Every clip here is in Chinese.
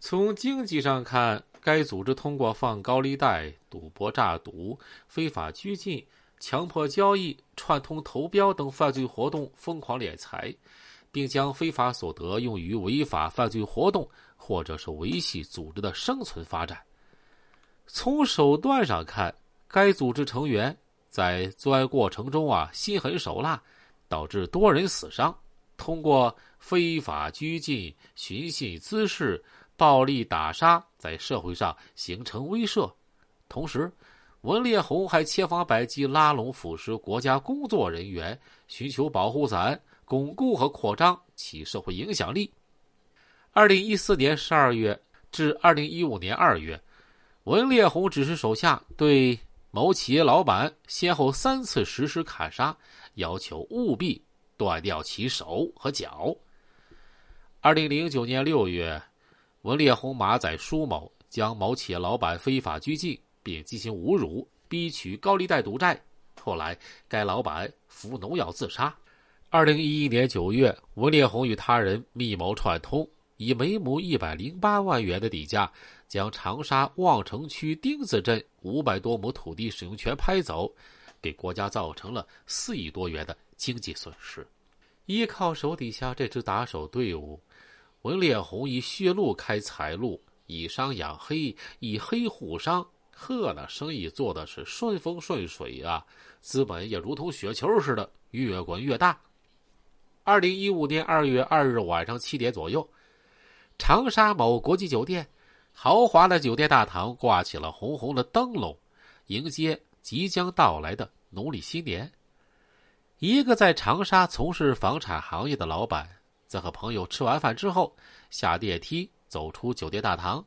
从经济上看，该组织通过放高利贷、赌博诈赌、非法拘禁、强迫交易、串通投标等犯罪活动疯狂敛财，并将非法所得用于违法犯罪活动或者是维系组织的生存发展。从手段上看，该组织成员在作案过程中啊心狠手辣，导致多人死伤。通过非法拘禁、寻衅滋事。暴力打杀在社会上形成威慑，同时，文烈红还千方百计拉拢腐蚀国家工作人员，寻求保护伞，巩固和扩张其社会影响力。二零一四年十二月至二零一五年二月，文烈红指示手下对某企业老板先后三次实施砍杀，要求务必断掉其手和脚。二零零九年六月。文烈红马仔舒某将某企业老板非法拘禁，并进行侮辱，逼取高利贷赌债。后来，该老板服农药自杀。二零一一年九月，文烈红与他人密谋串通，以每亩一百零八万元的底价，将长沙望城区丁子镇五百多亩土地使用权拍走，给国家造成了四亿多元的经济损失。依靠手底下这支打手队伍。文烈红以血路开财路，以商养黑，以黑护商，呵，那生意做的是顺风顺水啊！资本也如同雪球似的越滚越大。二零一五年二月二日晚上七点左右，长沙某国际酒店豪华的酒店大堂挂起了红红的灯笼，迎接即将到来的农历新年。一个在长沙从事房产行业的老板。在和朋友吃完饭之后，下电梯走出酒店大堂。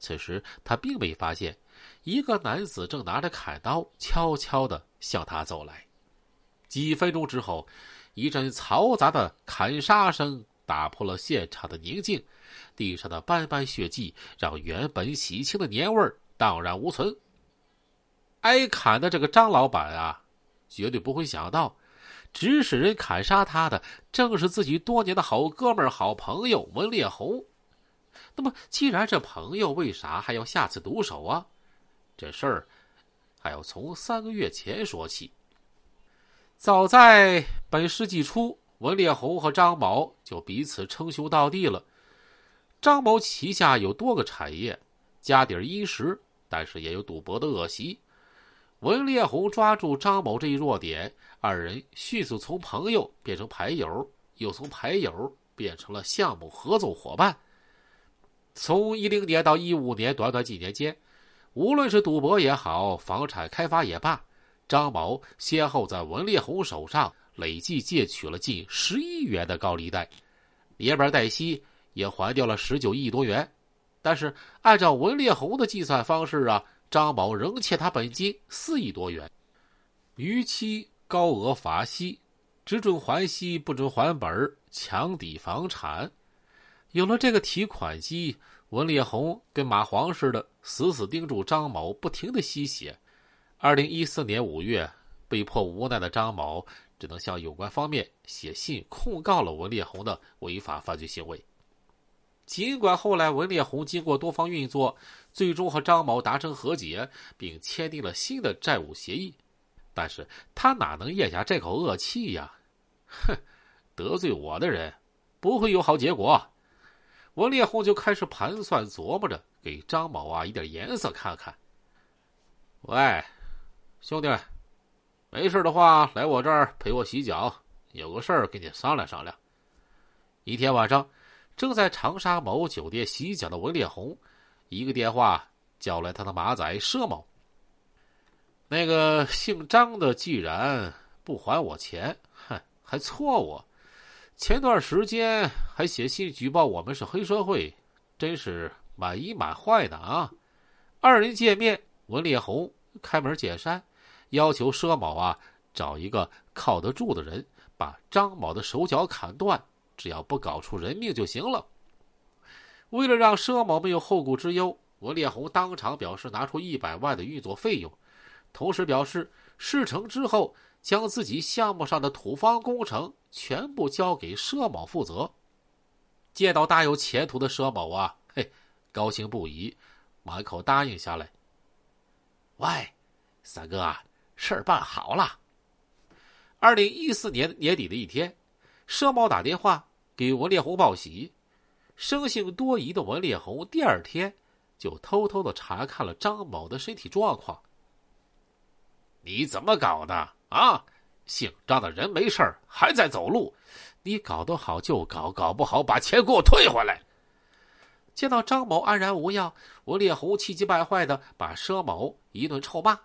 此时他并未发现，一个男子正拿着砍刀悄悄的向他走来。几分钟之后，一阵嘈杂的砍杀声打破了现场的宁静，地上的斑斑血迹让原本喜庆的年味儿荡然无存。挨砍的这个张老板啊，绝对不会想到。指使人砍杀他的，正是自己多年的好哥们、好朋友文烈红。那么，既然这朋友，为啥还要下此毒手啊？这事儿还要从三个月前说起。早在本世纪初，文烈红和张某就彼此称兄道弟了。张某旗下有多个产业，家底殷实，但是也有赌博的恶习。文烈红抓住张某这一弱点，二人迅速从朋友变成牌友，又从牌友变成了项目合作伙伴。从一零年到一五年短短几年间，无论是赌博也好，房产开发也罢，张某先后在文烈红手上累计借取了近十亿元的高利贷，连本带息也还掉了十九亿多元。但是按照文烈红的计算方式啊。张某仍欠他本金四亿多元，逾期高额罚息，只准还息不准还本强抵房产。有了这个提款机，文烈红跟蚂蟥似的，死死盯住张某，不停的吸血。二零一四年五月，被迫无奈的张某只能向有关方面写信控告了文烈红的违法犯罪行为。尽管后来文烈红经过多方运作，最终和张某达成和解，并签订了新的债务协议，但是他哪能咽下这口恶气呀？哼，得罪我的人，不会有好结果。文烈红就开始盘算琢磨着，给张某啊一点颜色看看。喂，兄弟，没事的话来我这儿陪我洗脚，有个事儿跟你商量商量。一天晚上。正在长沙某酒店洗脚的文烈红，一个电话叫来他的马仔佘某。那个姓张的既然不还我钱，哼，还错我。前段时间还写信举报我们是黑社会，真是满一满坏的啊！二人见面，文烈红开门见山，要求佘某啊找一个靠得住的人，把张某的手脚砍断。只要不搞出人命就行了。为了让佘某没有后顾之忧，文烈红当场表示拿出一百万的运作费用，同时表示事成之后将自己项目上的土方工程全部交给佘某负责。见到大有前途的佘某啊，嘿，高兴不已，满口答应下来。喂，三哥啊，事儿办好了。二零一四年年底的一天，佘某打电话给文烈红报喜，生性多疑的文烈红第二天就偷偷的查看了张某的身体状况。你怎么搞的啊？姓张的人没事还在走路，你搞得好就搞，搞不好把钱给我退回来。见到张某安然无恙，文烈红气急败坏的把佘某一顿臭骂。